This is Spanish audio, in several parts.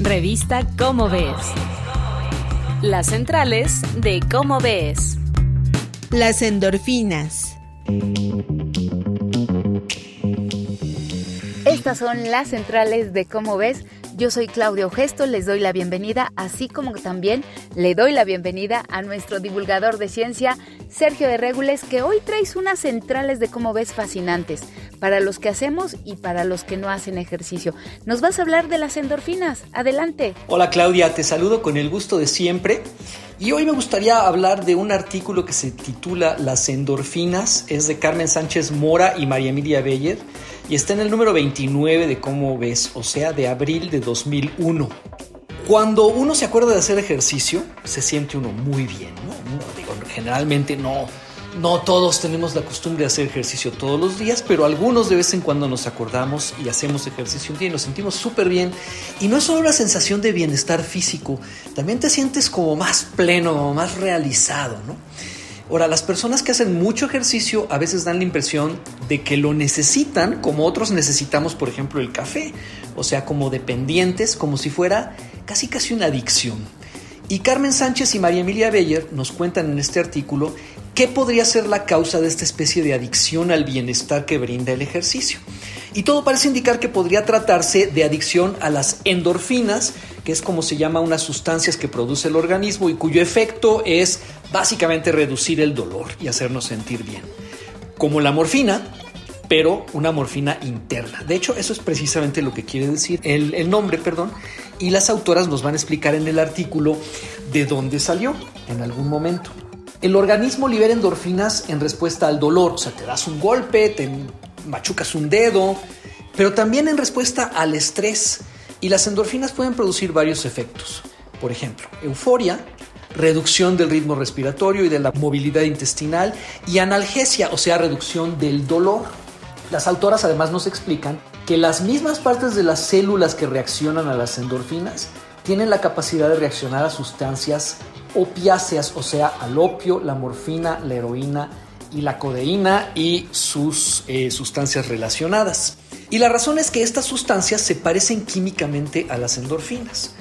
Revista Cómo Ves. Las centrales de Cómo Ves. Las endorfinas. Estas son las centrales de Cómo Ves. Yo soy Claudio Gesto, les doy la bienvenida, así como también le doy la bienvenida a nuestro divulgador de ciencia, Sergio de Regules, que hoy traes unas centrales de cómo ves fascinantes, para los que hacemos y para los que no hacen ejercicio. Nos vas a hablar de las endorfinas. Adelante. Hola Claudia, te saludo con el gusto de siempre. Y hoy me gustaría hablar de un artículo que se titula Las endorfinas, es de Carmen Sánchez Mora y María Emilia Beyer y está en el número 29 de Cómo ves, o sea, de abril de 2001. Cuando uno se acuerda de hacer ejercicio, se siente uno muy bien, ¿no? Digo, generalmente no, no todos tenemos la costumbre de hacer ejercicio todos los días, pero algunos de vez en cuando nos acordamos y hacemos ejercicio un día y nos sentimos súper bien. Y no es solo una sensación de bienestar físico, también te sientes como más pleno, más realizado, ¿no? Ahora, las personas que hacen mucho ejercicio a veces dan la impresión de que lo necesitan como otros necesitamos, por ejemplo, el café, o sea, como dependientes, como si fuera casi casi una adicción. Y Carmen Sánchez y María Emilia Beyer nos cuentan en este artículo qué podría ser la causa de esta especie de adicción al bienestar que brinda el ejercicio. Y todo parece indicar que podría tratarse de adicción a las endorfinas, que es como se llama unas sustancias que produce el organismo y cuyo efecto es básicamente reducir el dolor y hacernos sentir bien. Como la morfina, pero una morfina interna. De hecho, eso es precisamente lo que quiere decir el, el, nombre, perdón, y las autoras nos van a explicar en el artículo de dónde salió en algún momento. El organismo libera endorfinas en respuesta al dolor, o sea, te das un golpe, te machucas un dedo, pero también en respuesta al estrés. Y las endorfinas pueden producir varios efectos. Por ejemplo, euforia, reducción del ritmo respiratorio y de la movilidad intestinal y analgesia, o sea, reducción del dolor. Las autoras además nos explican que las mismas partes de las células que reaccionan a las endorfinas tienen la capacidad de reaccionar a sustancias opiáceas, o sea, al opio, la morfina, la heroína y la codeína y sus eh, sustancias relacionadas. Y la razón es que estas sustancias se parecen químicamente a las endorfinas.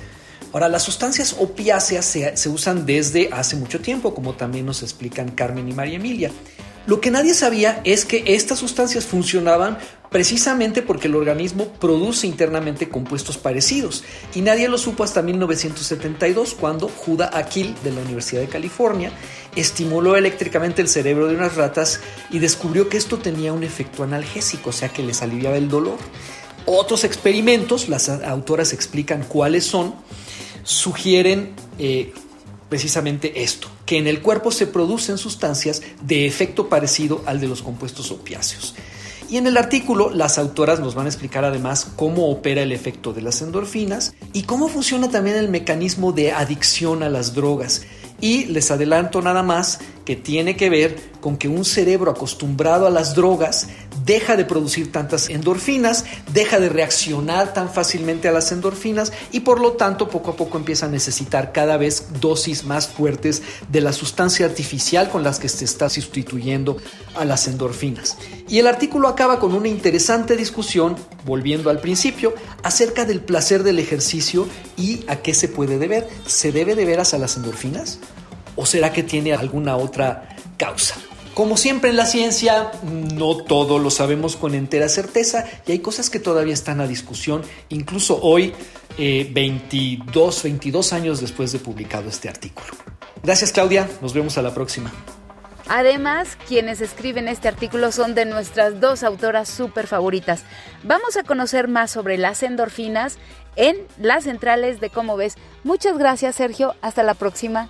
Ahora, las sustancias opiáceas se, se, usan desde hace mucho tiempo, como también nos explican Carmen y María Emilia. Lo que nadie sabía es que estas sustancias funcionaban precisamente porque el organismo produce internamente compuestos parecidos y nadie lo supo hasta 1972 cuando Judah Akil de la Universidad de California estimuló eléctricamente el cerebro de unas ratas y descubrió que esto tenía un efecto analgésico, o sea que les aliviaba el dolor. Otros experimentos, las autoras explican cuáles son, sugieren eh, precisamente esto, que en el cuerpo se producen sustancias de efecto parecido al de los compuestos opiáceos. Y en el artículo las autoras nos van a explicar además cómo opera el efecto de las endorfinas y cómo funciona también el mecanismo de adicción a las drogas. Y les adelanto nada más que tiene que ver con que un cerebro acostumbrado a las drogas deja de producir tantas endorfinas, deja de reaccionar tan fácilmente a las endorfinas y por lo tanto poco a poco empieza a necesitar cada vez dosis más fuertes de la sustancia artificial con las que se está sustituyendo a las endorfinas. Y el artículo acaba con una interesante discusión, volviendo al principio, acerca del placer del ejercicio y a qué se puede deber. ¿Se debe deber a las endorfinas? ¿O será que tiene alguna otra causa? Como siempre en la ciencia, no todo lo sabemos con entera certeza y hay cosas que todavía están a discusión, incluso hoy, 22, eh, 22 años después de publicado este artículo. Gracias Claudia, nos vemos a la próxima. Además, quienes escriben este artículo son de nuestras dos autoras súper favoritas. Vamos a conocer más sobre las endorfinas en las centrales de cómo ves. Muchas gracias Sergio, hasta la próxima.